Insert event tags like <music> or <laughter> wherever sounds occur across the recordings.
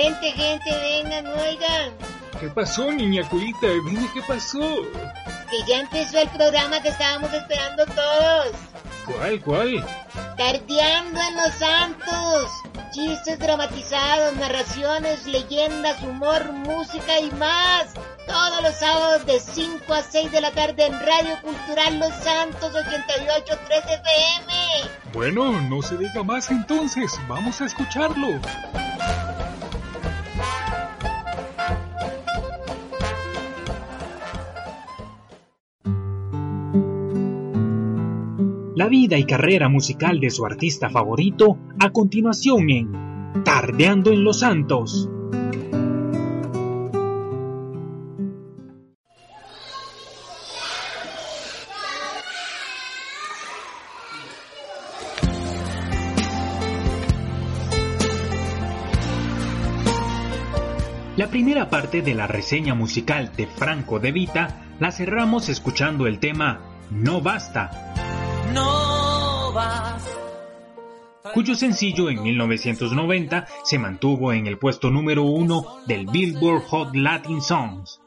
Gente, gente, vengan, oigan. ¿Qué pasó, niña culita? Dime qué pasó. Que ya empezó el programa que estábamos esperando todos. ¿Cuál, cuál? Tardeando en los santos. Chistes dramatizados, narraciones, leyendas, humor, música y más. Todos los sábados de 5 a 6 de la tarde en Radio Cultural Los Santos 88.3 FM. Bueno, no se diga más entonces. Vamos a escucharlo. La vida y carrera musical de su artista favorito a continuación en Tardeando en los Santos. La primera parte de la reseña musical de Franco De Vita la cerramos escuchando el tema No Basta, no cuyo sencillo en 1990 se mantuvo en el puesto número uno del Billboard Hot Latin Songs.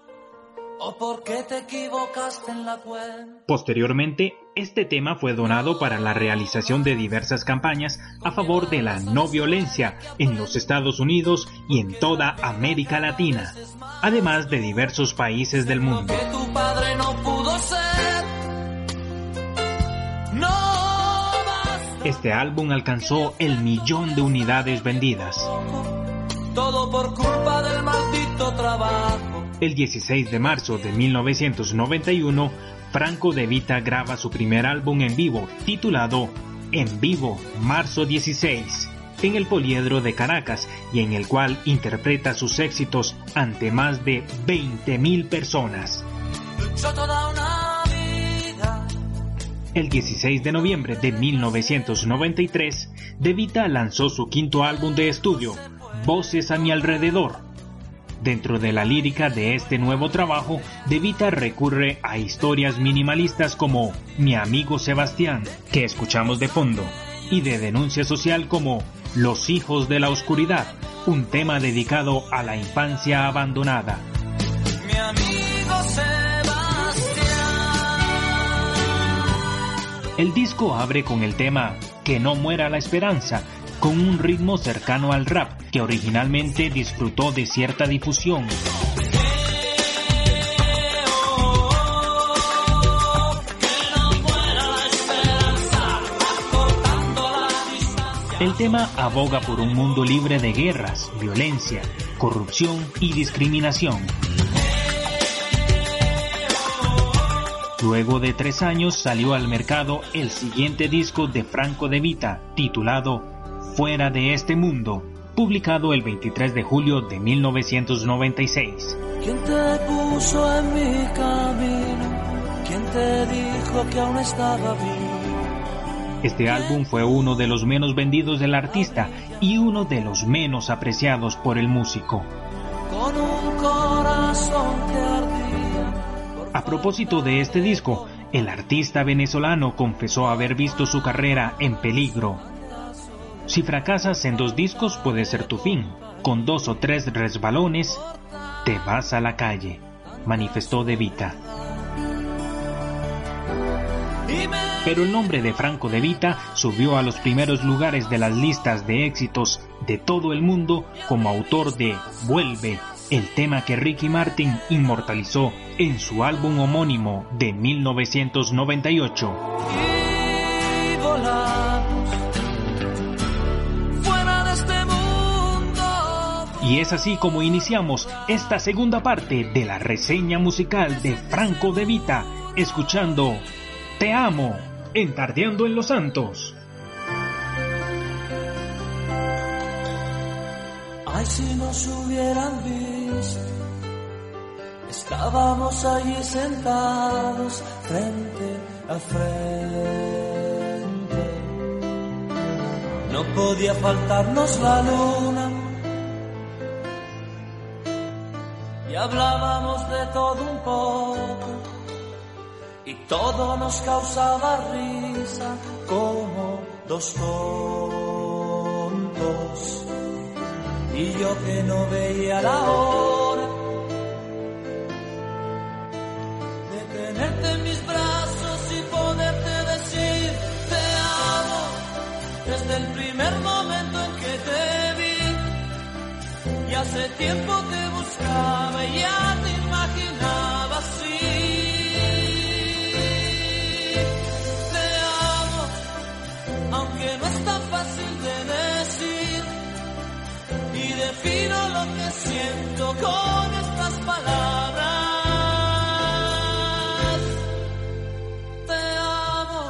Posteriormente, este tema fue donado para la realización de diversas campañas a favor de la no violencia en los Estados Unidos y en toda América Latina, además de diversos países del mundo. Este álbum alcanzó el millón de unidades vendidas. Todo por culpa del maldito trabajo. El 16 de marzo de 1991, Franco De Vita graba su primer álbum en vivo, titulado En Vivo, Marzo 16, en el Poliedro de Caracas y en el cual interpreta sus éxitos ante más de 20.000 personas. El 16 de noviembre de 1993, De Vita lanzó su quinto álbum de estudio, Voces a mi alrededor. Dentro de la lírica de este nuevo trabajo, De Vita recurre a historias minimalistas como Mi amigo Sebastián, que escuchamos de fondo, y de denuncia social como Los hijos de la oscuridad, un tema dedicado a la infancia abandonada. Mi amigo El disco abre con el tema Que no muera la esperanza, con un ritmo cercano al rap que originalmente disfrutó de cierta difusión. El tema aboga por un mundo libre de guerras, violencia, corrupción y discriminación. Luego de tres años salió al mercado el siguiente disco de Franco de Vita, titulado Fuera de este mundo, publicado el 23 de julio de 1996. ¿Quién te puso en mi camino? ¿Quién te dijo que aún estaba Este álbum fue uno de los menos vendidos del artista y uno de los menos apreciados por el músico. Con un corazón a propósito de este disco, el artista venezolano confesó haber visto su carrera en peligro. Si fracasas en dos discos puede ser tu fin. Con dos o tres resbalones, te vas a la calle, manifestó De Vita. Pero el nombre de Franco De Vita subió a los primeros lugares de las listas de éxitos de todo el mundo como autor de Vuelve, el tema que Ricky Martin inmortalizó en su álbum homónimo de 1998. Y es así como iniciamos esta segunda parte de la reseña musical de Franco De Vita, escuchando Te amo, entardeando en los santos. Ay, si nos hubieran visto, estábamos allí sentados frente a frente. No podía faltarnos la luna. Y hablábamos de todo un poco. Y todo nos causaba risa como dos tontos. Y yo que no veía la hora de tenerte en mis brazos y poderte decir te amo desde el primer momento en que te vi. Y hace tiempo te buscaba y ya te imaginaba así. Te amo aunque no es tan fácil de defino lo que siento con estas palabras. Te amo.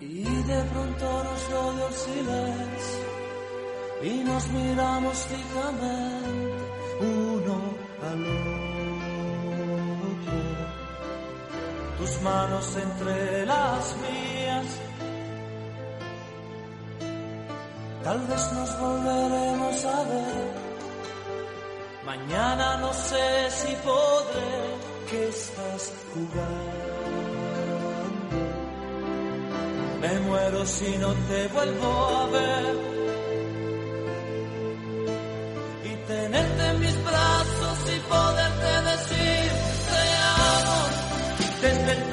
Y de pronto nos rodeó el silencio y nos miramos fijamente uno al otro tus manos entre las mías. Tal vez nos volveremos a ver. Mañana no sé si podré, que estás jugando. Me muero si no te vuelvo a ver. Y tenerte en mis brazos y poderte decir, desde el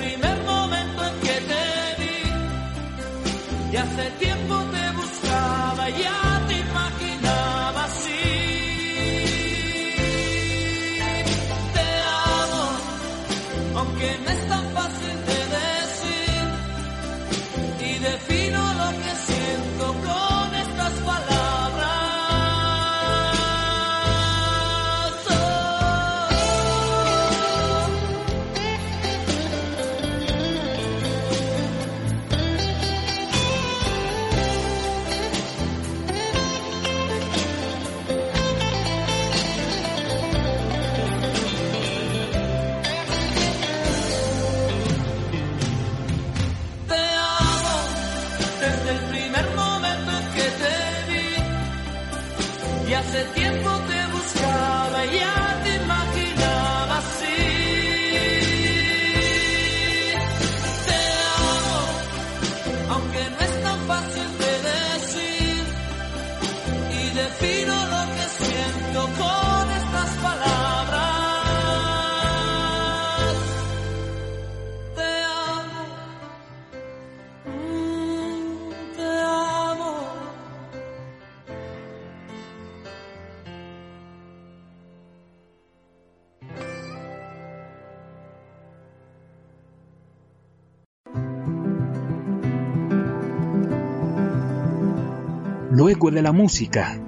Luego de la música,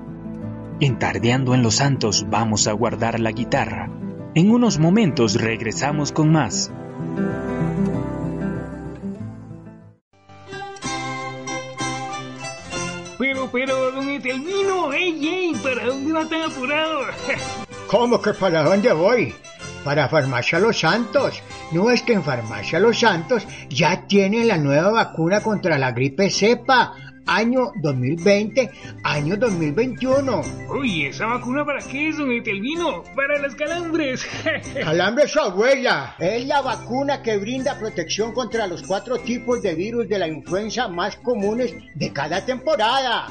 entardeando en los santos vamos a guardar la guitarra. En unos momentos regresamos con más. Pero, pero, don Etelvino, ey, ey, ¿para dónde va tan apurado? <laughs> ¿Cómo que para dónde voy? Para Farmacia Los Santos. No es que en Farmacia Los Santos ya tienen la nueva vacuna contra la gripe cepa. Año 2020, año 2021. Uy, ¿esa vacuna para qué es, don Etelvino? Para las calambres. <laughs> Calambre su abuela. Es la vacuna que brinda protección contra los cuatro tipos de virus de la influenza más comunes de cada temporada.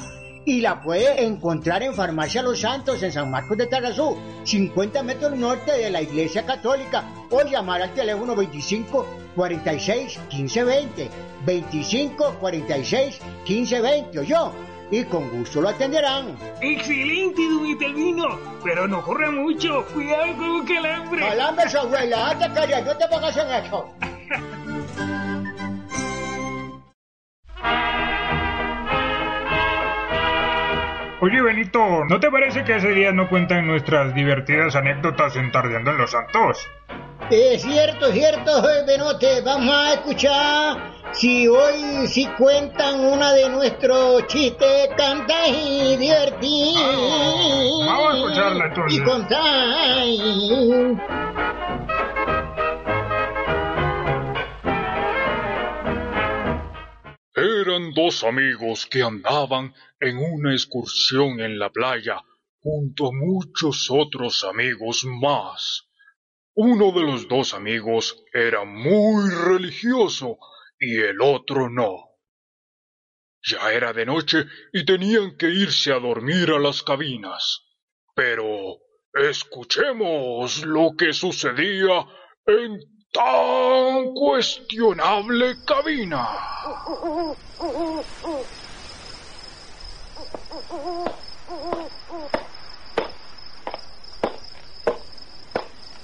Y la puede encontrar en Farmacia Los Santos, en San Marcos de Tarazú, 50 metros norte de la Iglesia Católica, o llamar al teléfono 25 46 15 20. 25 46 15 20, yo. Y con gusto lo atenderán. Excelente, don Etelvino. Pero no corra mucho. Cuidado con un calambre. Calambre su abuela, anda calla, no te pongas en eso. Oye, Benito, ¿no te parece que ese día no cuentan nuestras divertidas anécdotas en Tardeando en los Santos? Es cierto, cierto, Benote. Vamos a escuchar si hoy sí cuentan una de nuestros chistes cantas y divertidos. Ah, vamos a escucharla, entonces. Y contar. Eran dos amigos que andaban en una excursión en la playa junto a muchos otros amigos más. Uno de los dos amigos era muy religioso y el otro no. Ya era de noche y tenían que irse a dormir a las cabinas. Pero escuchemos lo que sucedía en tan cuestionable cabina.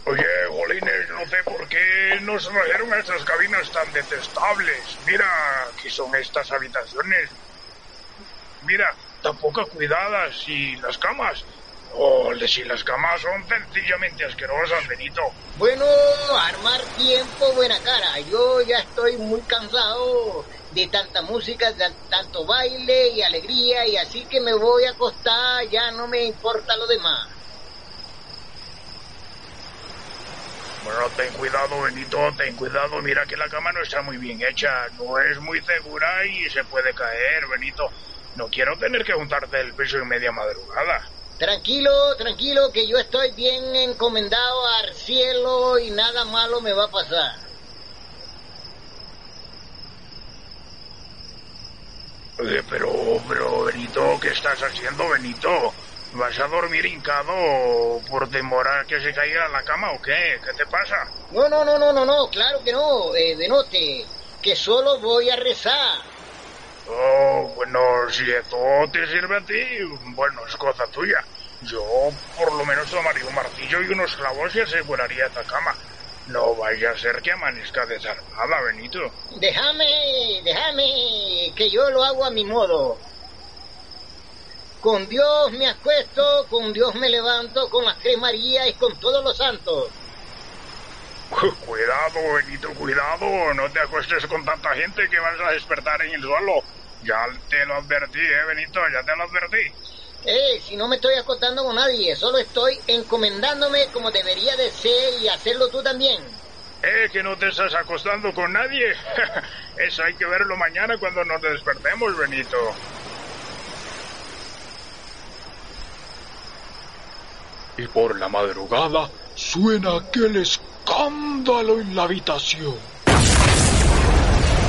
Oye, Jolines, no sé por qué nos trajeron a estas cabinas tan detestables. Mira, ¿qué son estas habitaciones? Mira, tan poco cuidadas y las camas. Oh, si las camas son sencillamente asquerosas, Benito. Bueno, armar tiempo, buena cara. Yo ya estoy muy cansado de tanta música, de tanto baile y alegría, y así que me voy a acostar, ya no me importa lo demás. Bueno, ten cuidado, Benito, ten cuidado. Mira que la cama no está muy bien hecha, no es muy segura y se puede caer, Benito. No quiero tener que juntarte el peso en media madrugada. Tranquilo, tranquilo, que yo estoy bien encomendado al cielo y nada malo me va a pasar. Oye, pero, pero, Benito, ¿qué estás haciendo, Benito? ¿Vas a dormir hincado por demorar que se caiga la cama o qué? ¿Qué te pasa? No, no, no, no, no, no, claro que no, eh, Benote, que solo voy a rezar. Oh, bueno, si esto te sirve a ti, bueno, es cosa tuya. Yo por lo menos tomaría un martillo y unos clavos y aseguraría esta cama. No vaya a ser que amanezca desarmada, Benito. Déjame, déjame, que yo lo hago a mi modo. Con Dios me acuesto, con Dios me levanto, con las tres Marías y con todos los santos. Cuidado, Benito, cuidado. No te acuestes con tanta gente que vas a despertar en el suelo. Ya te lo advertí, eh, Benito, ya te lo advertí. Eh, si no me estoy acostando con nadie, solo estoy encomendándome como debería de ser y hacerlo tú también. Eh, que no te estás acostando con nadie. <laughs> Eso hay que verlo mañana cuando nos despertemos, Benito. Y por la madrugada suena aquel escándalo en la habitación.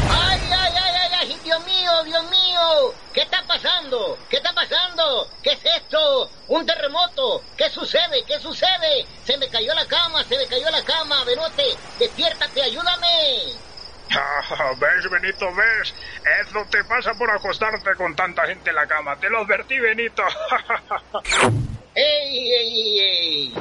¡Ay, ay, ay, ay, ay! ¡Dios mío, Dios mío! ¿Qué está pasando? ¿Qué está pasando? ¿Qué es esto? ¿Un terremoto? ¿Qué sucede? ¿Qué sucede? Se me cayó la cama, se me cayó la cama. Benote, despiértate, ayúdame. <laughs> ¿Ves, Benito? ¿Ves? Eso te pasa por acostarte con tanta gente en la cama. Te lo advertí, Benito. <laughs> ¡Ey, ey, ey!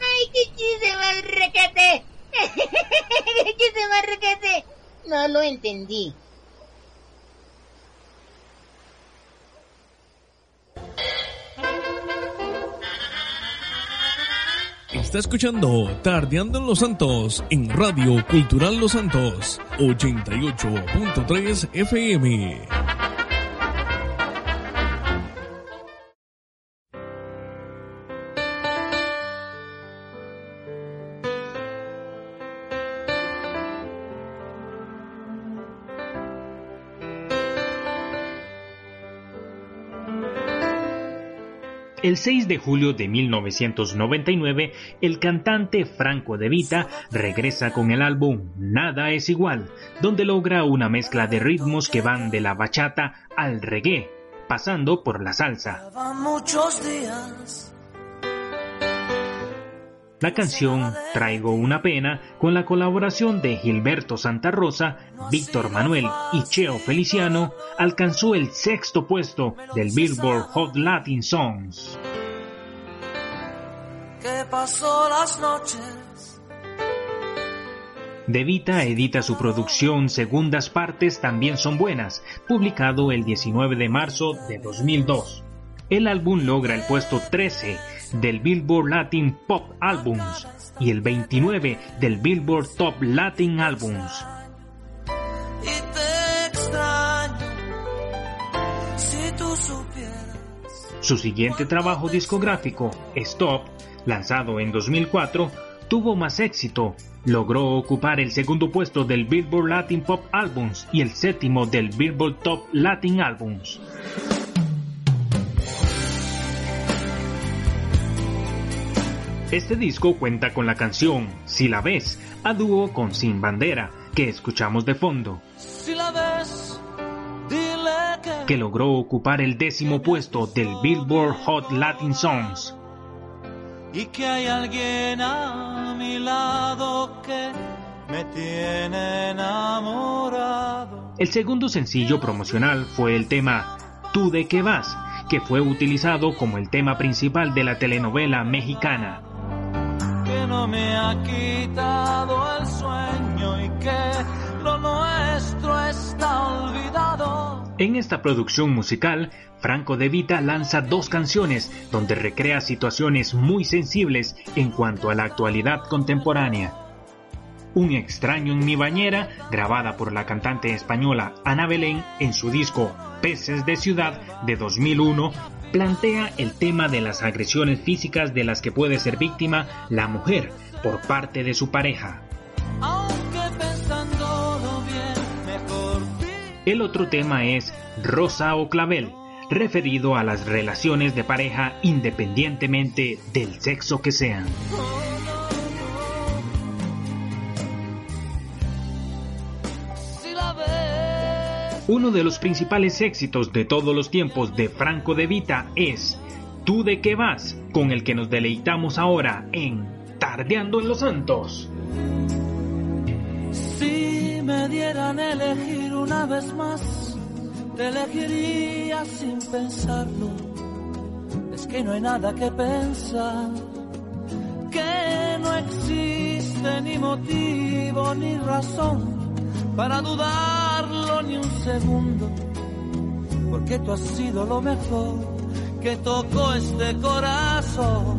¡Ay, qué chiste más requete! <laughs> ¡Qué chiste más requete! No lo entendí. Está escuchando Tardeando en los Santos en Radio Cultural Los Santos 88.3 FM. El 6 de julio de 1999, el cantante Franco De Vita regresa con el álbum Nada es igual, donde logra una mezcla de ritmos que van de la bachata al reggae, pasando por la salsa. La canción Traigo una pena, con la colaboración de Gilberto Santa Rosa, Víctor Manuel y Cheo Feliciano, alcanzó el sexto puesto del Billboard Hot Latin Songs. que pasó las noches De Vita edita su producción Segundas Partes también son buenas, publicado el 19 de marzo de 2002. El álbum logra el puesto 13 del Billboard Latin Pop Albums y el 29 del Billboard Top Latin Albums. Su siguiente trabajo discográfico, Stop, lanzado en 2004, tuvo más éxito. Logró ocupar el segundo puesto del Billboard Latin Pop Albums y el séptimo del Billboard Top Latin Albums. Este disco cuenta con la canción Si la ves, a dúo con Sin Bandera, que escuchamos de fondo. Si la ves, dile que... que logró ocupar el décimo puesto del Billboard Hot Latin Songs. Y que hay alguien a mi lado que me tiene enamorado. El segundo sencillo promocional fue el tema Tú de qué vas, que fue utilizado como el tema principal de la telenovela mexicana. No me ha quitado el sueño y que lo nuestro está olvidado. En esta producción musical, Franco De Vita lanza dos canciones donde recrea situaciones muy sensibles en cuanto a la actualidad contemporánea. Un extraño en mi bañera, grabada por la cantante española Ana Belén en su disco Peces de Ciudad de 2001, plantea el tema de las agresiones físicas de las que puede ser víctima la mujer por parte de su pareja. El otro tema es Rosa o Clavel, referido a las relaciones de pareja independientemente del sexo que sean. Uno de los principales éxitos de todos los tiempos de Franco De Vita es Tú de qué vas, con el que nos deleitamos ahora en Tardeando en los Santos. si me dieran elegir una vez más, te elegiría sin pensarlo. Es que no hay nada que pensar, que no existe ni motivo ni razón para dudarlo ni un segundo, porque tú has sido lo mejor que tocó este corazón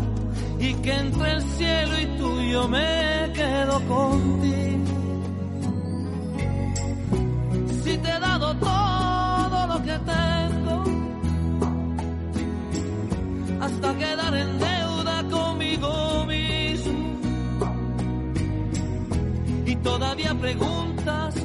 y que entre el cielo y tuyo me quedo contigo. Si te he dado todo lo que tengo, hasta quedar en deuda conmigo mismo. Y todavía preguntas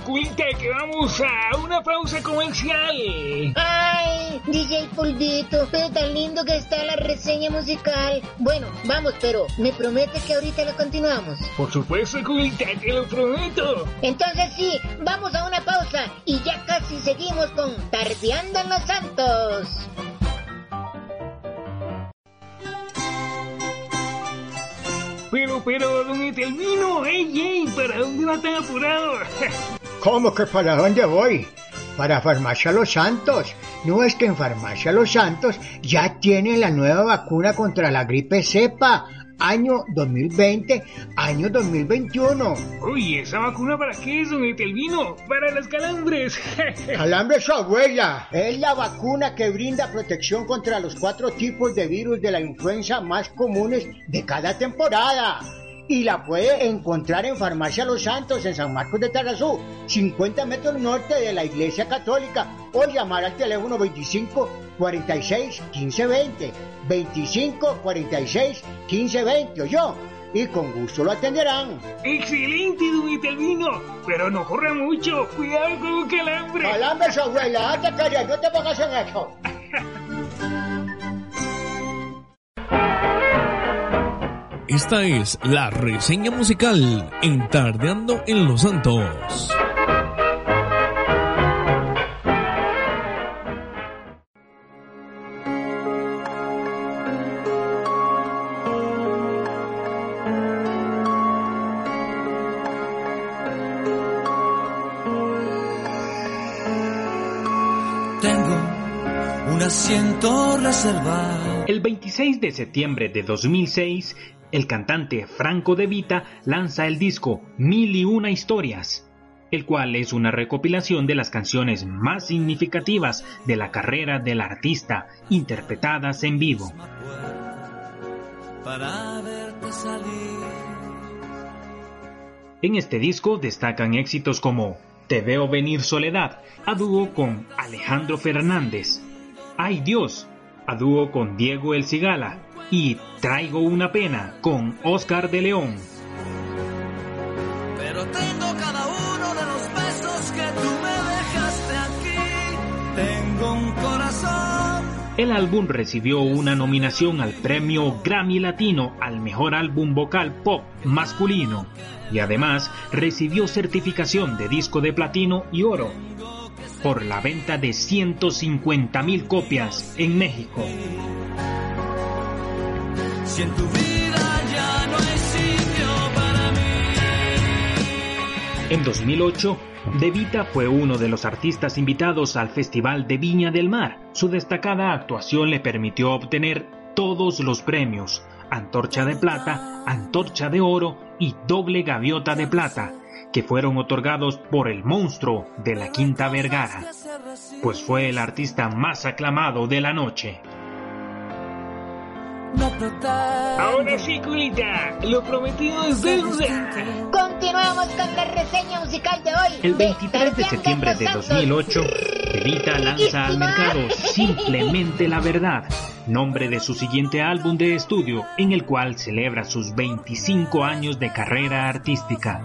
Culita, que vamos a una pausa comercial. Ay, DJ Polvito, pero tan lindo que está la reseña musical. Bueno, vamos, pero ¿me prometes que ahorita la continuamos? Por supuesto, Culita, te lo prometo. Entonces sí, vamos a una pausa y ya casi seguimos con Tardeando en los Santos. Pero, pero, don Etelvino, ey, ey, ¿para dónde va tan apurado? <laughs> ¿Cómo que para dónde voy? Para Farmacia Los Santos. No es que en Farmacia Los Santos ya tienen la nueva vacuna contra la gripe cepa, año 2020, año 2021. Uy, ¿esa vacuna para qué es, don Etelvino? Para las calambres. <laughs> Calambre su abuela. Es la vacuna que brinda protección contra los cuatro tipos de virus de la influenza más comunes de cada temporada. Y la puede encontrar en Farmacia Los Santos, en San Marcos de Tarrazú, 50 metros norte de la Iglesia Católica, o llamar al teléfono 25 46 15 20. 25 46 15 20, yo. Y con gusto lo atenderán. Excelente, don Etelvino. Pero no corra mucho. Cuidado con un calambre. Calambre su abuela, hazte callar, no te pongas en eso. Esta es la reseña musical en Tardeando en los Santos. Tengo un asiento reservado. El 26 de septiembre de 2006, el cantante Franco De Vita lanza el disco Mil y Una Historias, el cual es una recopilación de las canciones más significativas de la carrera del artista, interpretadas en vivo. En este disco destacan éxitos como Te veo venir soledad, a dúo con Alejandro Fernández, Ay Dios, a dúo con Diego El Cigala, y Traigo una pena con Oscar de León. Pero tengo cada uno de los besos que tú me dejaste aquí. Tengo un corazón. El álbum recibió una nominación al premio Grammy Latino al mejor álbum vocal pop masculino y además recibió certificación de disco de platino y oro por la venta de 150.000 copias en México. Si en tu vida ya no hay sitio para mí. En 2008, De Vita fue uno de los artistas invitados al Festival de Viña del Mar. Su destacada actuación le permitió obtener todos los premios, Antorcha de Plata, Antorcha de Oro y Doble Gaviota de Plata, que fueron otorgados por el monstruo de la Quinta Vergara, pues fue el artista más aclamado de la noche. Ahora sí, Culita, lo prometido es deuda. Continuamos con la reseña musical de hoy. El de 23 de septiembre de los Santos. 2008, Evita lanza al mercado Simplemente la Verdad, nombre de su siguiente álbum de estudio, en el cual celebra sus 25 años de carrera artística.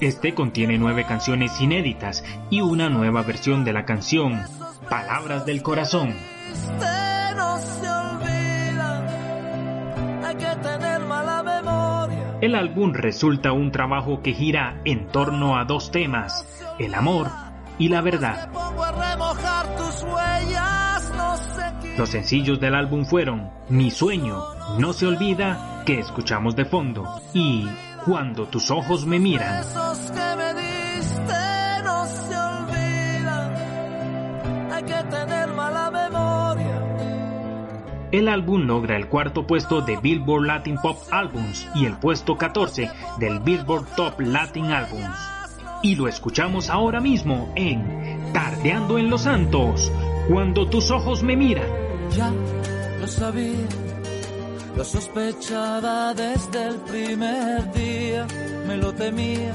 Este contiene nueve canciones inéditas y una nueva versión de la canción Palabras del Corazón. Usted no se olvida. Hay que tener mala memoria. El álbum resulta un trabajo que gira en torno a dos temas, el amor y la verdad. Los sencillos del álbum fueron Mi sueño, No se olvida, que escuchamos de fondo, y Cuando tus ojos me miran. Esos que me diste no se olvidan. Hay que tener mala memoria. El álbum logra el cuarto puesto de Billboard Latin Pop Albums y el puesto 14 del Billboard Top Latin Albums. Y lo escuchamos ahora mismo en Tardeando en los Santos, Cuando tus ojos me miran. Ya lo sabía, lo sospechaba desde el primer día, me lo temía,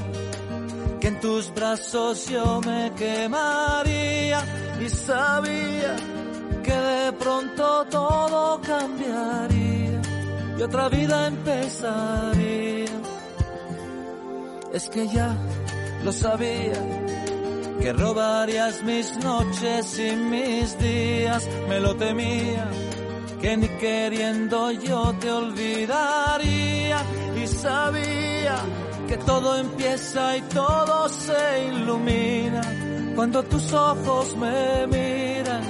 que en tus brazos yo me quemaría y sabía que de pronto todo cambiaría y otra vida empezaría. Es que ya lo sabía, que robarías mis noches y mis días, me lo temía, que ni queriendo yo te olvidaría y sabía que todo empieza y todo se ilumina cuando tus ojos me miran.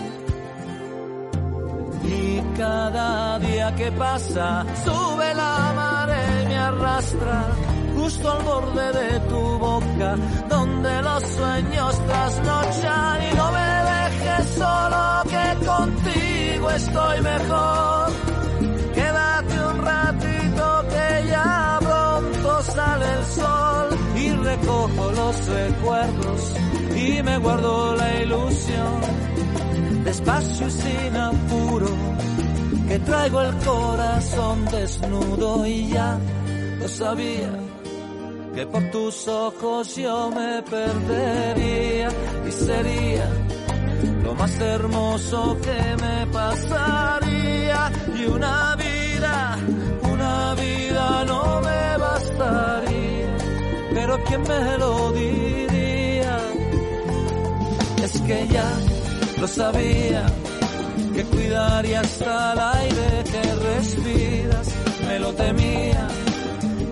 Y cada día que pasa sube la marea y me arrastra justo al borde de tu boca, donde los sueños trasnochan y no me dejes solo que contigo estoy mejor. Quédate un ratito que ya pronto sale el sol y recojo los recuerdos y me guardo la ilusión. Despacio y sin apuro, que traigo el corazón desnudo y ya lo sabía que por tus ojos yo me perdería y sería lo más hermoso que me pasaría. Y una vida, una vida no me bastaría, pero ¿quién me lo diría? Es que ya lo sabía, que cuidaría hasta el aire que respiras, me lo temía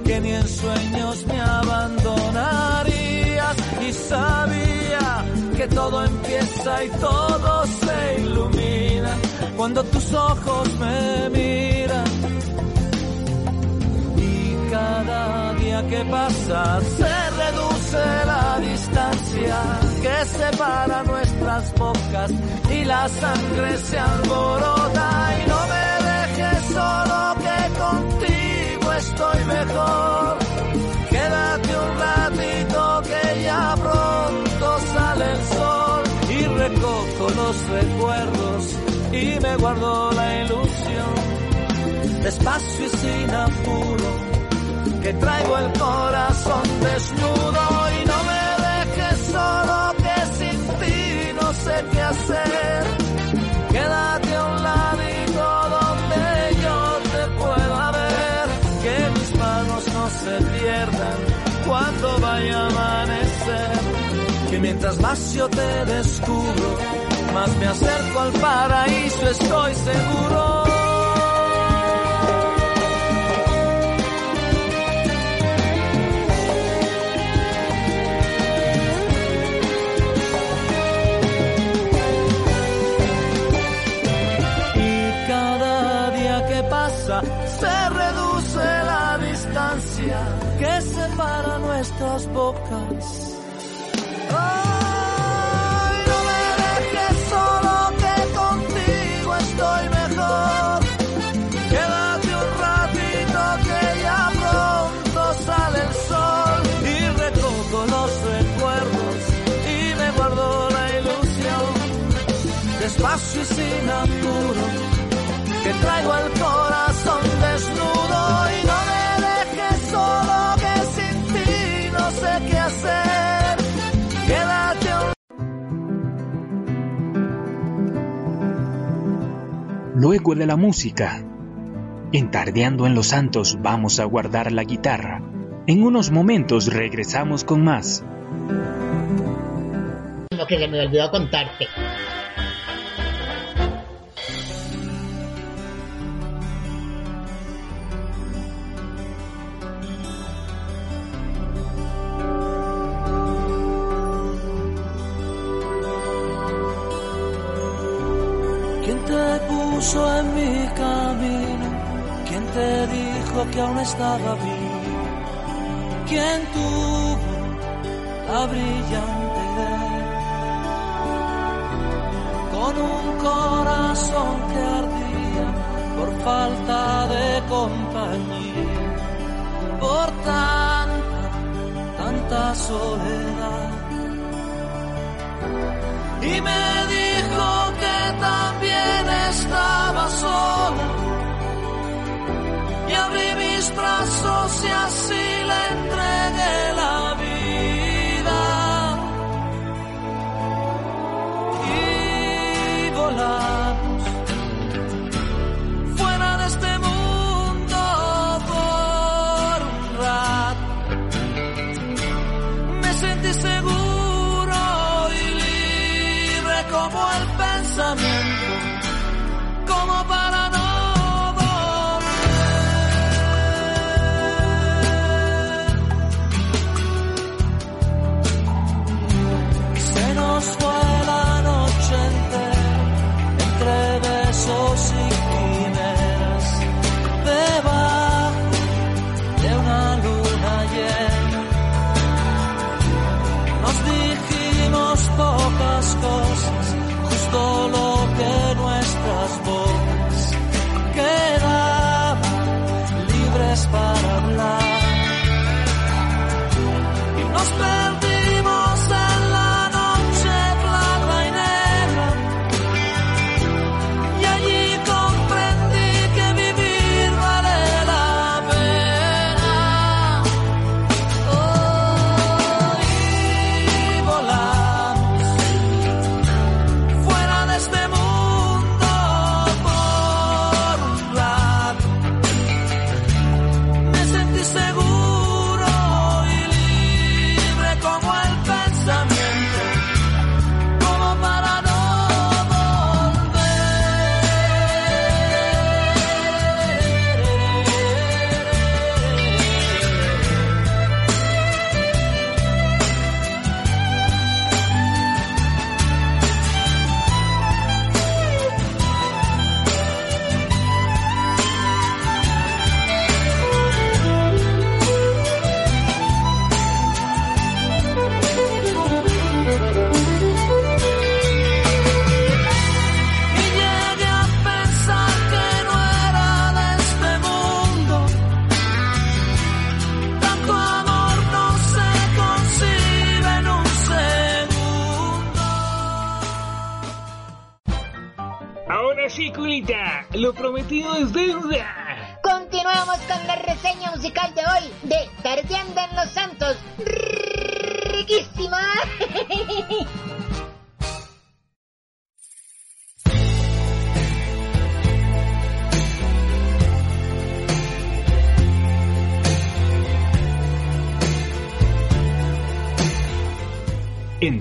que ni en sueños me abandonarías. Y sabía que todo empieza y todo se ilumina cuando tus ojos me miran. Y cada día que pasa se reduce la distancia que separa nuestras bocas y la sangre se alborota y no estoy mejor. Quédate un ratito que ya pronto sale el sol y recojo los recuerdos y me guardo la ilusión. Despacio y sin apuro, que traigo el corazón desnudo y no me dejes solo que sin ti no sé qué hacer. Cuando vaya a amanecer. Que mientras más yo te descubro, más me acerco al paraíso, estoy seguro. Nuestras bocas. Luego de la música, en Tardeando en los Santos vamos a guardar la guitarra. En unos momentos regresamos con más. Lo que se me olvidó contarte. Que aún estaba vivo? ¿Quién tuvo la brillante idea? Con un corazón que ardía por falta de compañía, por tanta, tanta soledad y me dijo que también estaba sola. Y abrí mis brazos y así le entregué la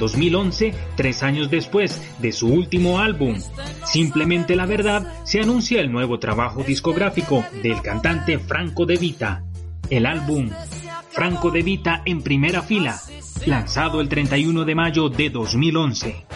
2011, tres años después de su último álbum, Simplemente la Verdad, se anuncia el nuevo trabajo discográfico del cantante Franco De Vita. El álbum Franco De Vita en primera fila, lanzado el 31 de mayo de 2011.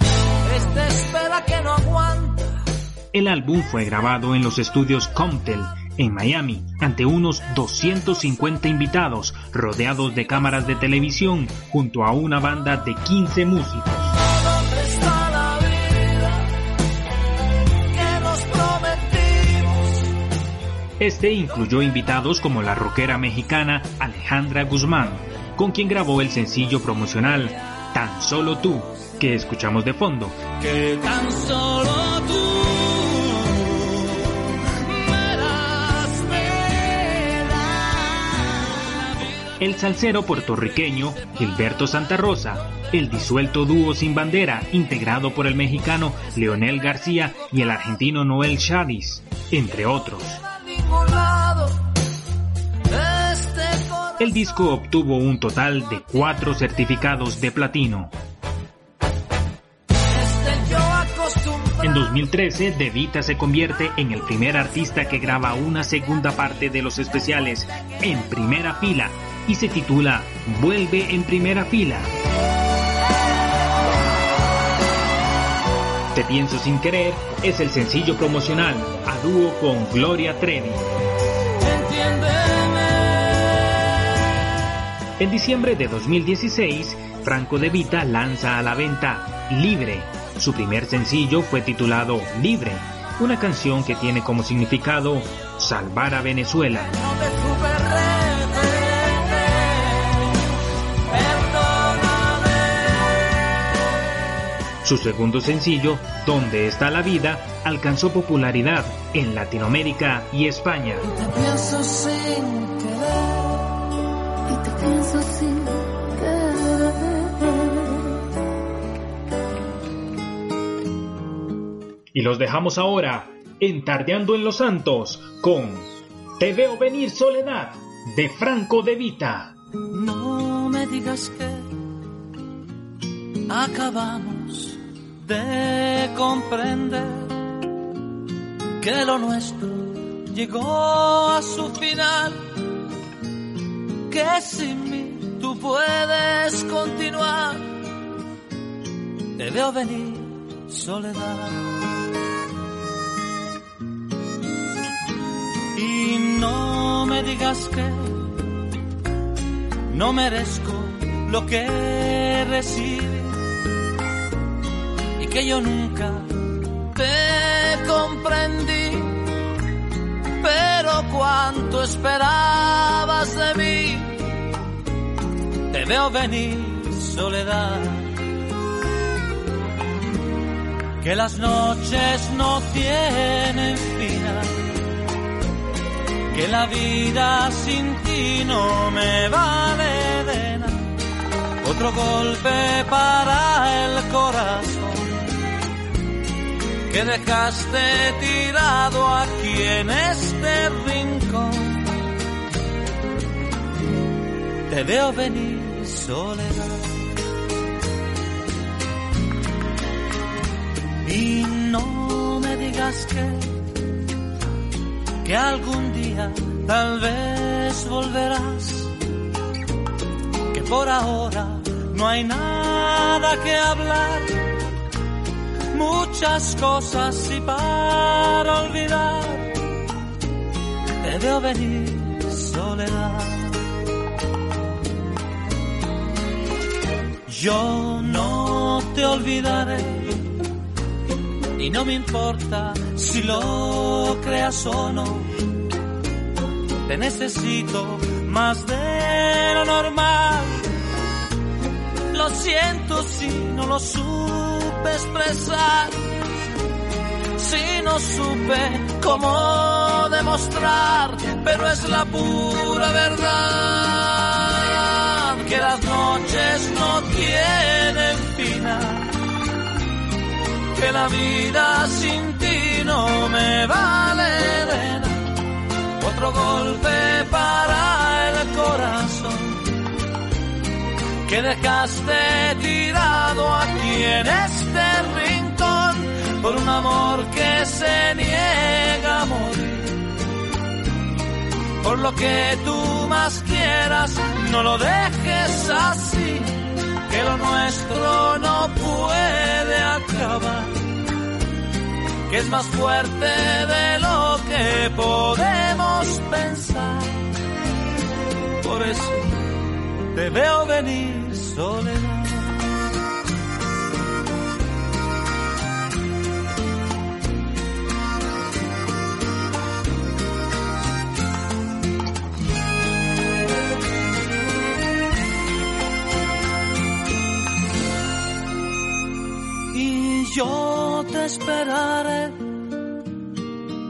Este espera que no aguanta. El álbum fue grabado en los estudios Comptel, en Miami, ante unos 250 invitados, rodeados de cámaras de televisión, junto a una banda de 15 músicos. Este incluyó invitados como la rockera mexicana Alejandra Guzmán, con quien grabó el sencillo promocional Tan Solo Tú, que escuchamos de fondo. Que tan solo tú El salsero puertorriqueño Gilberto Santa Rosa, el disuelto dúo Sin Bandera, integrado por el mexicano Leonel García y el argentino Noel Chavis, entre otros. El disco obtuvo un total de cuatro certificados de platino. En 2013, De Vita se convierte en el primer artista que graba una segunda parte de los especiales en primera fila y se titula Vuelve en primera fila. Te pienso sin querer es el sencillo promocional a dúo con Gloria Trevi. En diciembre de 2016, Franco De Vita lanza a la venta Libre. Su primer sencillo fue titulado Libre, una canción que tiene como significado Salvar a Venezuela. Su segundo sencillo, ¿Dónde está la vida?, alcanzó popularidad en Latinoamérica y España. Te pienso sin querer. y te pienso sin querer. Y los dejamos ahora en Tardeando en los Santos con Te veo venir soledad de Franco De Vita. No me digas que acabamos de comprender que lo nuestro llegó a su final, que sin mí tú puedes continuar. Te veo venir, soledad. Y no me digas que no merezco lo que recibes y que yo nunca te comprendí. Pero cuánto esperabas de mí, te veo venir, soledad. Que las noches no tienen final, que la vida sin ti no me vale de nada. Otro golpe para el corazón que dejaste tirado aquí en este rincón. Te veo venir soledad. Y no me digas que, que algún día tal vez volverás, que por ahora no hay nada que hablar muchas cosas y para olvidar te veo venir soledad. Yo no te olvidaré y no me importa si lo creas o no. Te necesito más de lo normal. Lo siento si no lo expresar, si no supe cómo demostrar, pero es la pura verdad que las noches no tienen final, que la vida sin ti no me vale. Otro golpe para el corazón que dejaste tirado aquí en este rincón por un amor que se niega a morir. Por lo que tú más quieras, no lo dejes así, que lo nuestro no puede acabar, que es más fuerte de lo que podemos pensar. Por eso te veo venir soledad. Y yo te esperaré.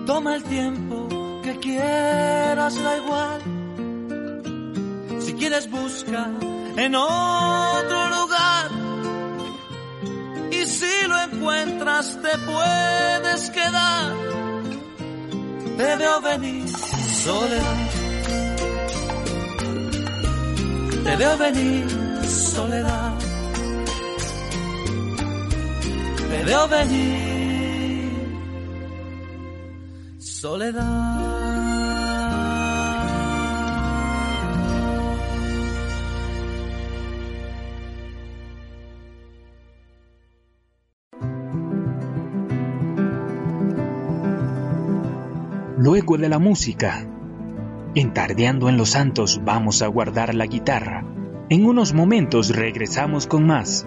Toma el tiempo que quieras, la igual quieres busca en otro lugar. Y si lo encuentras te puedes quedar. Te veo venir soledad. Te veo venir soledad. Te veo venir soledad. Luego de la música, entardeando en los santos vamos a guardar la guitarra. En unos momentos regresamos con más.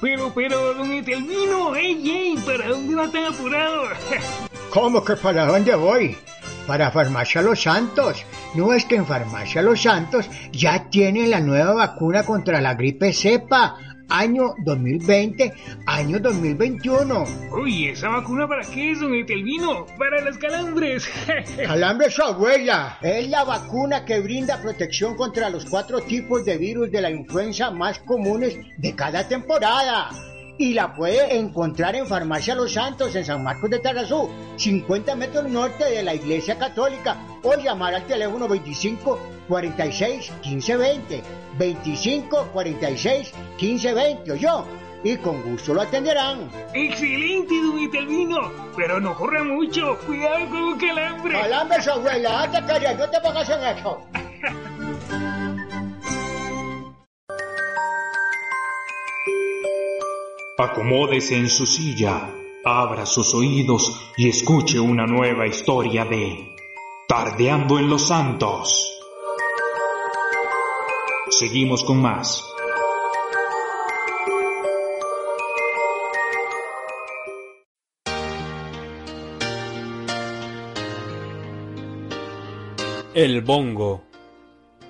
Pero, pero, don Etelvino, ey, ey, ¿para dónde va tan apurado? <laughs> ¿Cómo que para dónde voy? Para Farmacia Los Santos. No es que en Farmacia Los Santos ya tienen la nueva vacuna contra la gripe cepa. Año 2020, año 2021. Uy, ¿esa vacuna para qué es, don Etelvino? Para los calambres. <laughs> Calambre su abuela. Es la vacuna que brinda protección contra los cuatro tipos de virus de la influenza más comunes de cada temporada. Y la puede encontrar en Farmacia Los Santos en San Marcos de Tarrazú, 50 metros norte de la Iglesia Católica, o llamar al teléfono 25 46 15 20, 25 46 15 20, yo y con gusto lo atenderán. Excelente, don Italvino, pero no corra mucho, cuidado con un calambre. Calambre, su abuela, anda calla, no te pongas en eso. <laughs> Acomódese en su silla, abra sus oídos y escuche una nueva historia de Tardeando en los Santos. Seguimos con más. El Bongo.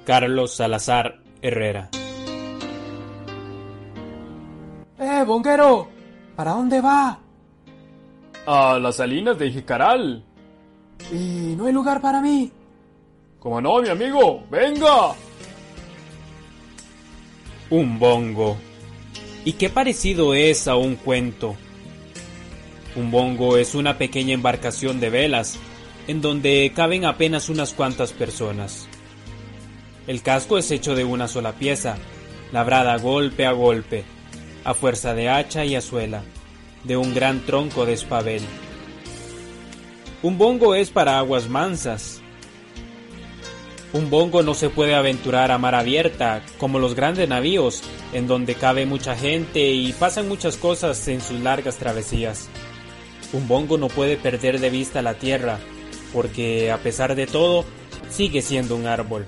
Carlos Salazar Herrera. ¡Eh, bonguero! ¿Para dónde va? A las salinas de Jicaral. ¿Y no hay lugar para mí? ¿Cómo no, mi amigo? ¡Venga! Un bongo. ¿Y qué parecido es a un cuento? Un bongo es una pequeña embarcación de velas en donde caben apenas unas cuantas personas. El casco es hecho de una sola pieza, labrada golpe a golpe, a fuerza de hacha y azuela, de un gran tronco de espabel. Un bongo es para aguas mansas. Un bongo no se puede aventurar a mar abierta como los grandes navíos, en donde cabe mucha gente y pasan muchas cosas en sus largas travesías. Un bongo no puede perder de vista la tierra, porque a pesar de todo, sigue siendo un árbol.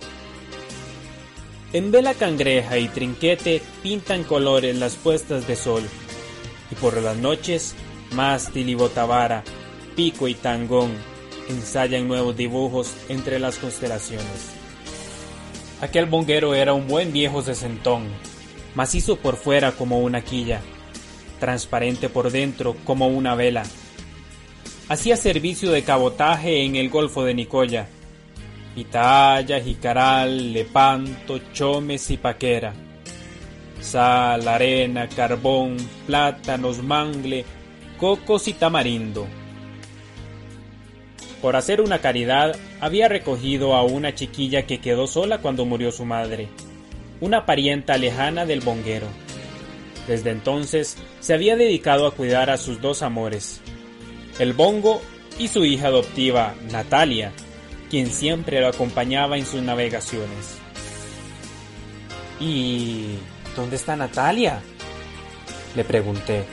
En vela cangreja y trinquete pintan colores las puestas de sol, y por las noches, mástil y botavara, pico y tangón ensayan nuevos dibujos entre las constelaciones. Aquel bonguero era un buen viejo sesentón, macizo por fuera como una quilla, transparente por dentro como una vela. Hacía servicio de cabotaje en el Golfo de Nicoya, Pitaya, Jicaral, Lepanto, Chomes y Paquera. Sal, arena, carbón, plátanos, mangle, cocos y tamarindo. Por hacer una caridad, había recogido a una chiquilla que quedó sola cuando murió su madre, una parienta lejana del bonguero. Desde entonces se había dedicado a cuidar a sus dos amores, el bongo y su hija adoptiva, Natalia, quien siempre lo acompañaba en sus navegaciones. ¿Y dónde está Natalia? Le pregunté.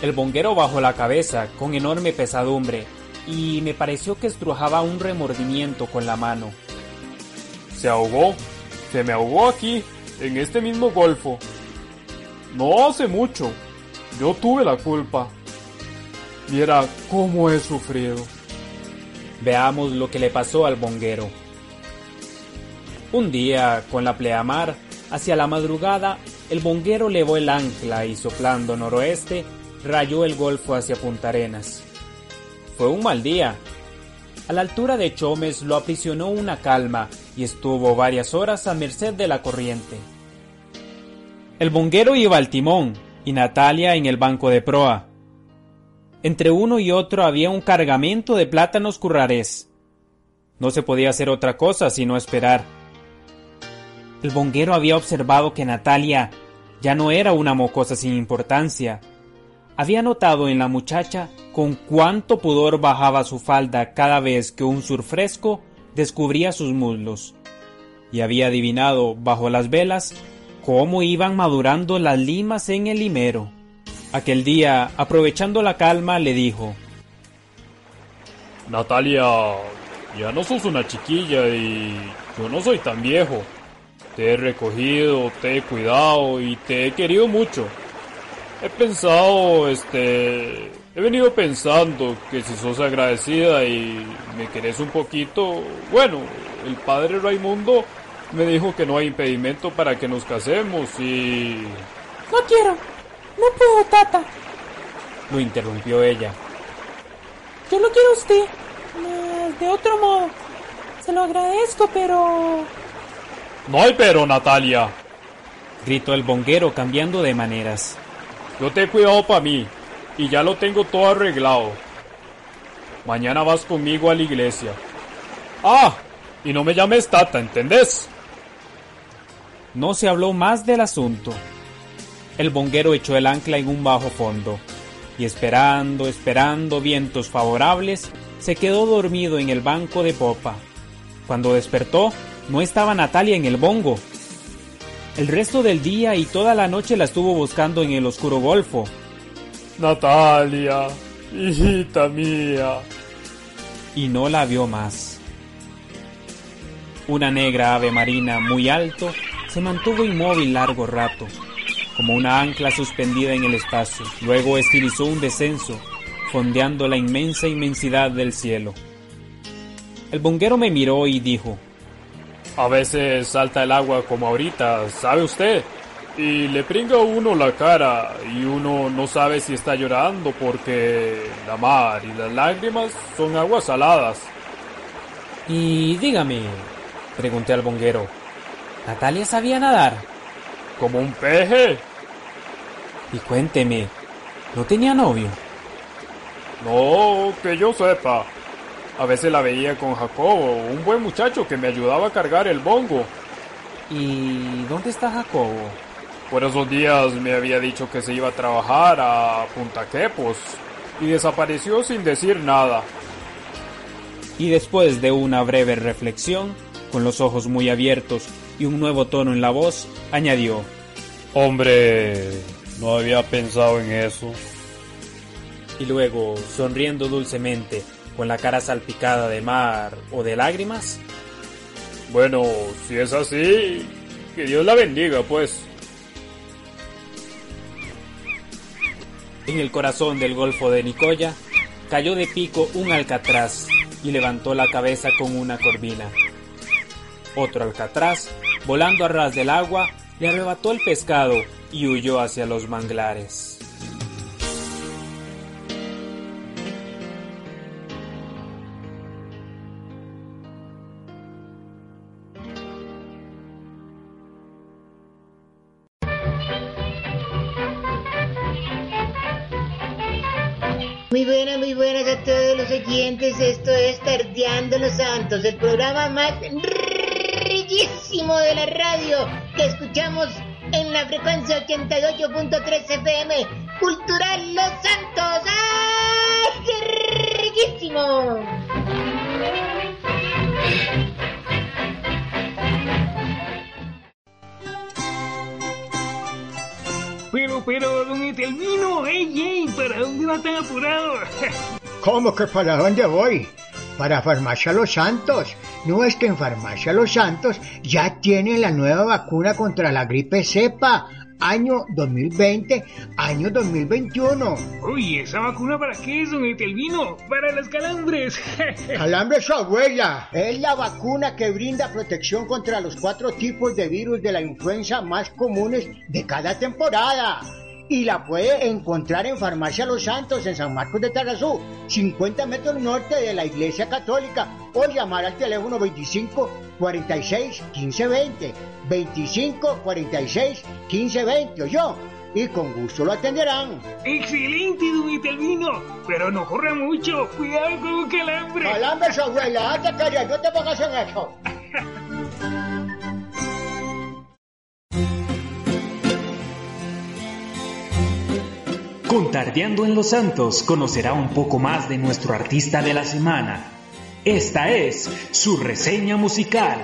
El bonguero bajó la cabeza con enorme pesadumbre y me pareció que estrujaba un remordimiento con la mano. Se ahogó, se me ahogó aquí, en este mismo golfo. No hace mucho, yo tuve la culpa. Viera cómo he sufrido. Veamos lo que le pasó al bonguero. Un día, con la pleamar, hacia la madrugada, el bonguero levó el ancla y soplando noroeste, rayó el golfo hacia Punta Arenas. Fue un mal día. A la altura de Chomes lo aprisionó una calma y estuvo varias horas a merced de la corriente. El bonguero iba al timón y Natalia en el banco de proa. Entre uno y otro había un cargamento de plátanos currarés. No se podía hacer otra cosa sino esperar. El bonguero había observado que Natalia ya no era una mocosa sin importancia. Había notado en la muchacha con cuánto pudor bajaba su falda cada vez que un surfresco descubría sus muslos. Y había adivinado bajo las velas cómo iban madurando las limas en el limero. Aquel día, aprovechando la calma, le dijo Natalia, ya no sos una chiquilla y yo no soy tan viejo. Te he recogido, te he cuidado y te he querido mucho. He pensado, este... He venido pensando que si sos agradecida y me querés un poquito, bueno, el padre Raimundo me dijo que no hay impedimento para que nos casemos y... No quiero, no puedo, tata. Lo interrumpió ella. Yo lo quiero a usted. De otro modo. Se lo agradezco, pero... No hay pero, Natalia. Gritó el bonguero cambiando de maneras. yo te he cuidado para mí y ya lo tengo todo arreglado. Mañana vas conmigo a la iglesia. Ah, y no me llames Tata, ¿entendés? No se habló más del asunto. El bonguero echó el ancla en un bajo fondo y esperando, esperando vientos favorables, se quedó dormido en el banco de popa. Cuando despertó, no estaba Natalia en el bongo. El resto del día y toda la noche la estuvo buscando en el oscuro golfo. Natalia, hijita mía. Y no la vio más. Una negra ave marina muy alto se mantuvo inmóvil largo rato, como una ancla suspendida en el espacio. Luego estilizó un descenso, fondeando la inmensa inmensidad del cielo. El bonguero me miró y dijo, A veces salta el agua como ahorita, ¿sabe usted? Y le pringa a uno la cara y uno no sabe si está llorando porque la mar y las lágrimas son aguas saladas. Y dígame, pregunté al bonguero, ¿Natalia sabía nadar? Como un peje. Y cuénteme, ¿no tenía novio? No, que yo sepa. A veces la veía con Jacobo, un buen muchacho que me ayudaba a cargar el bongo. ¿Y dónde está Jacobo? Por esos días me había dicho que se iba a trabajar a Punta Quepos y desapareció sin decir nada. Y después de una breve reflexión, con los ojos muy abiertos y un nuevo tono en la voz, añadió, Hombre, no había pensado en eso. Y luego, sonriendo dulcemente, con la cara salpicada de mar o de lágrimas, Bueno, si es así, que Dios la bendiga, pues. En el corazón del Golfo de Nicoya cayó de pico un alcatraz y levantó la cabeza con una corvina. Otro alcatraz, volando a ras del agua, le arrebató el pescado y huyó hacia los manglares. Muy buenas, muy buenas a todos los oyentes. Esto es Tardeando los Santos, el programa más bellísimo de la radio que escuchamos en la frecuencia 88.3 FM. Cultural Los Santos. ¡Ay, qué riquísimo! Pero, pero, don Etelvino, ey, ey, ¿para dónde va tan apurado? <laughs> ¿Cómo que para dónde voy? Para Farmacia Los Santos. No es que en Farmacia Los Santos ya tienen la nueva vacuna contra la gripe cepa. Año 2020, año 2021. Uy, ¿esa vacuna para qué es, don Etelvino? Para los calambres. <laughs> Calambre su abuela. Es la vacuna que brinda protección contra los cuatro tipos de virus de la influenza más comunes de cada temporada. Y la puede encontrar en Farmacia Los Santos, en San Marcos de Tarrazú, 50 metros norte de la Iglesia Católica, o llamar al teléfono 25 46 15 20. 25 46 15 20, yo. Y con gusto lo atenderán. Excelente, don Etelvino. Pero no corra mucho. Cuidado con un calambre. Calambre su abuela, hazte querer, no te pongas en eso. <laughs> Con Tardeando en los Santos conocerá un poco más de nuestro artista de la semana. Esta es su reseña musical.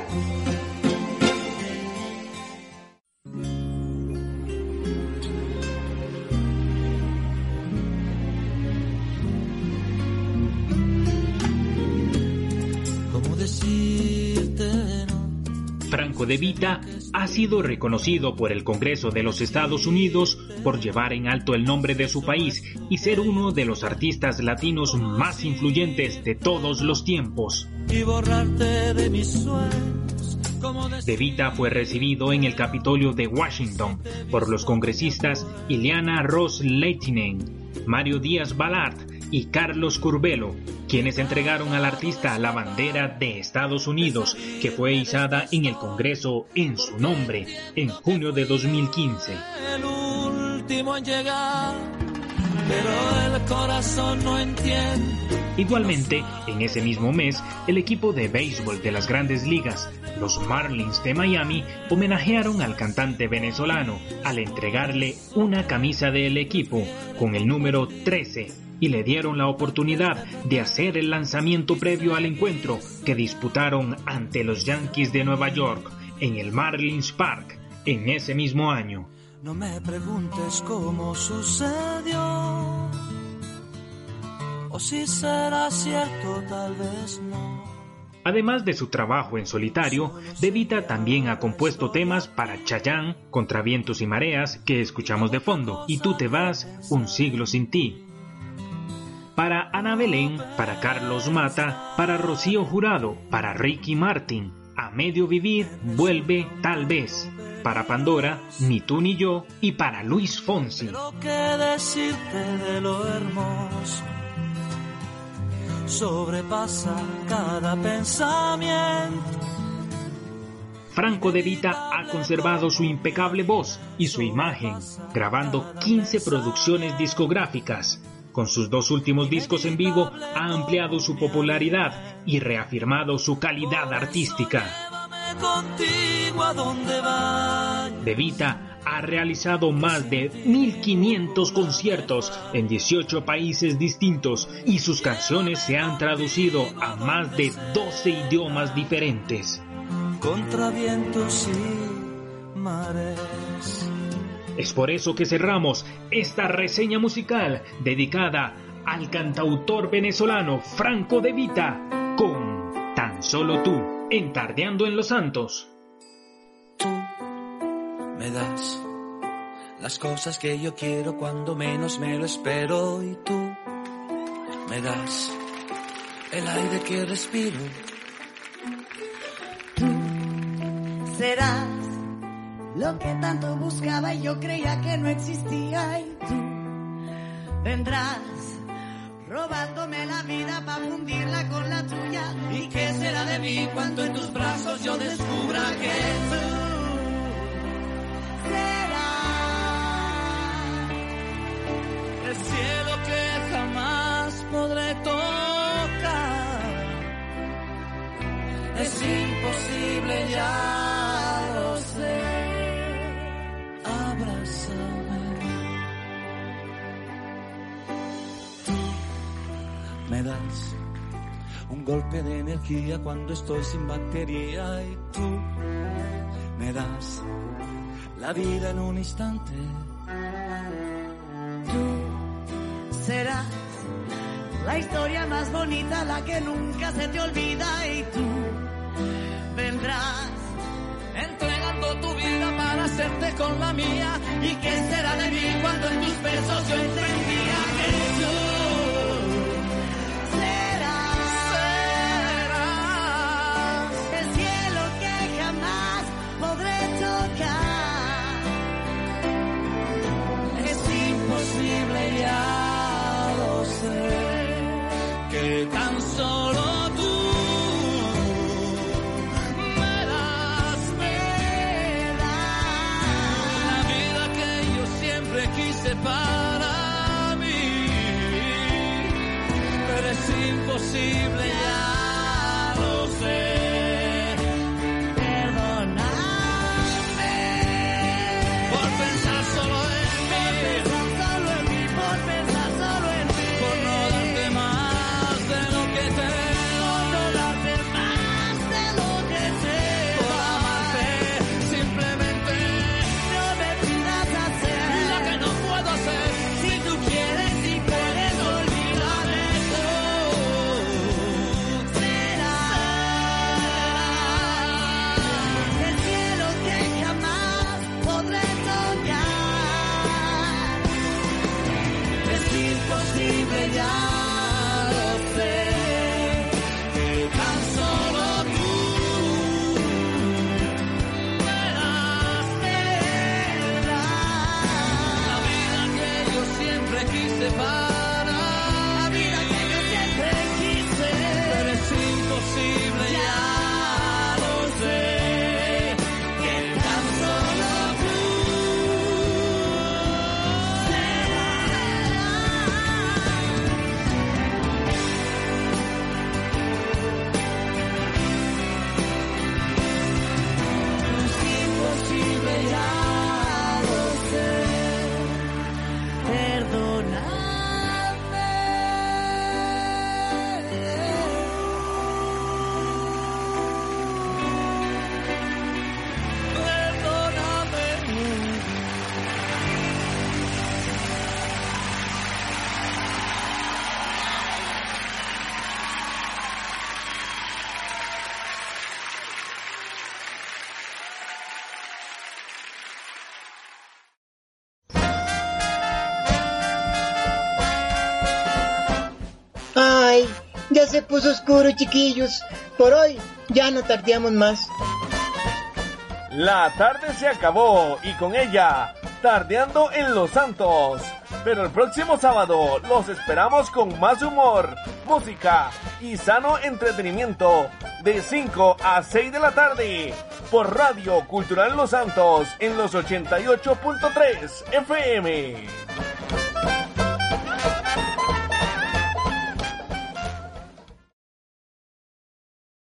Franco de Vita ha sido reconocido por el Congreso de los Estados Unidos por llevar en alto el nombre de su país y ser uno de los artistas latinos más influyentes de todos los tiempos. y borrarte de mis sueños? ¿Cómo De Vita fue recibido en el Capitolio de Washington por los congresistas Ileana Ross Leitinen, Mario Díaz Balart y Carlos Curbelo, quienes entregaron al artista la bandera de Estados Unidos que fue izada en el Congreso en su nombre en junio de 2015. el último en llegar, pero el corazón no entiende. Igualmente, en ese mismo mes, el equipo de béisbol de las grandes ligas, los Marlins de Miami, homenajearon al cantante venezolano al entregarle una camisa del equipo con el número 13 y le dieron la oportunidad de hacer el lanzamiento previo al encuentro que disputaron ante los Yankees de Nueva York en el Marlins Park en ese mismo año. No me preguntes cómo sucedió, o si será cierto, tal vez no. Además de su trabajo en solitario, De Vita también ha compuesto temas para Chayanne, Contra vientos y mareas, que escuchamos de fondo, y Tú te vas, Un siglo sin ti. Para Ana Belén, para Carlos Mata, para Rocío Jurado, para Ricky Martin, A medio vivir, Vuelve tal vez. Para Pandora, Ni tú ni yo, y para Luis Fonsi. ¿Qué decirte de lo hermoso? Sobrepasa cada pensamiento. Franco De Vita ha conservado su impecable voz y su imagen, grabando 15 producciones discográficas. Con sus dos últimos discos en vivo ha ampliado su popularidad y reafirmado su calidad artística. De Vita ha realizado más de 1500 conciertos en 18 países distintos y sus canciones se han traducido a más de 12 idiomas diferentes. Contra vientos y mares. Es por eso que cerramos esta reseña musical dedicada al cantautor venezolano Franco De Vita con Tan solo tú, entardeando en los santos. Me das las cosas que yo quiero cuando menos me lo espero y tú me das el aire que respiro. Serás lo que tanto buscaba y yo creía que no existía y tú vendrás robándome la vida para fundirla con la tuya. ¿Y qué será de mí cuando en tus brazos yo descubra que tú serás el cielo que jamás podré tocar? Es imposible, ya das un golpe de energía cuando estoy sin batería y tú me das la vida en un instante. Tú serás la historia más bonita, la que nunca se te olvida y tú vendrás entregando tu vida para hacerte con la mía. ¿Y qué será de mí cuando en tus besos yo entendía imposible, ya puso oscuro, chiquillos. Por hoy ya no tardeamos más. La tarde se acabó y con ella, tardeando en Los Santos. Pero el próximo sábado los esperamos con más humor, música y sano entretenimiento de 5 a 6 de la tarde por Radio Cultural Los Santos en los 88.3 FM.